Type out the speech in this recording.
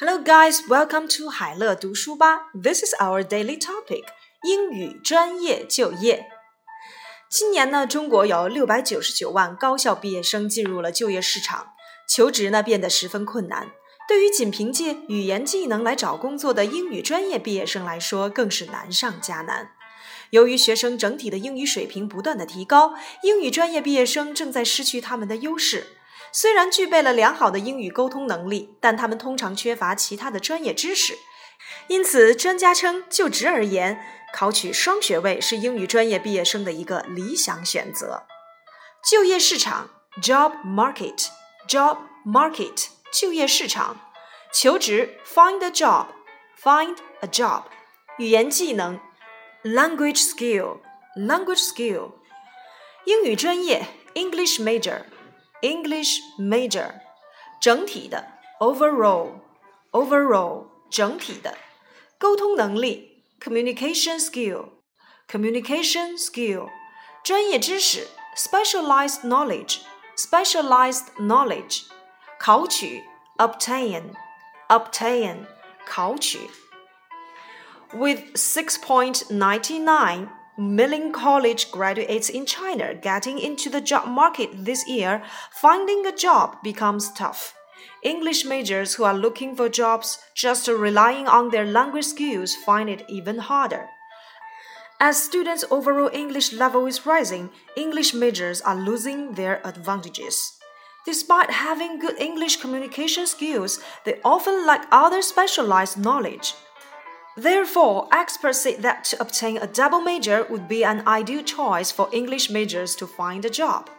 Hello, guys. Welcome to 海乐读书吧。This is our daily topic. 英语专业就业。今年呢，中国有六百九十九万高校毕业生进入了就业市场，求职呢变得十分困难。对于仅凭借语言技能来找工作的英语专业毕业生来说，更是难上加难。由于学生整体的英语水平不断的提高，英语专业毕业生正在失去他们的优势。虽然具备了良好的英语沟通能力，但他们通常缺乏其他的专业知识。因此，专家称，就职而言，考取双学位是英语专业毕业生的一个理想选择。就业市场 （job market），job market。就业市场，求职 find a job find a job，语言技能 language skill language skill，英语专业 English major English major，整体的 overall overall 整体的，沟通能力 communication skill communication skill，专业知识 specialized knowledge specialized knowledge。考取 obtain obtain 考取 With 6.99 million college graduates in China getting into the job market this year, finding a job becomes tough. English majors who are looking for jobs just relying on their language skills find it even harder. As students' overall English level is rising, English majors are losing their advantages. Despite having good English communication skills, they often lack other specialized knowledge. Therefore, experts say that to obtain a double major would be an ideal choice for English majors to find a job.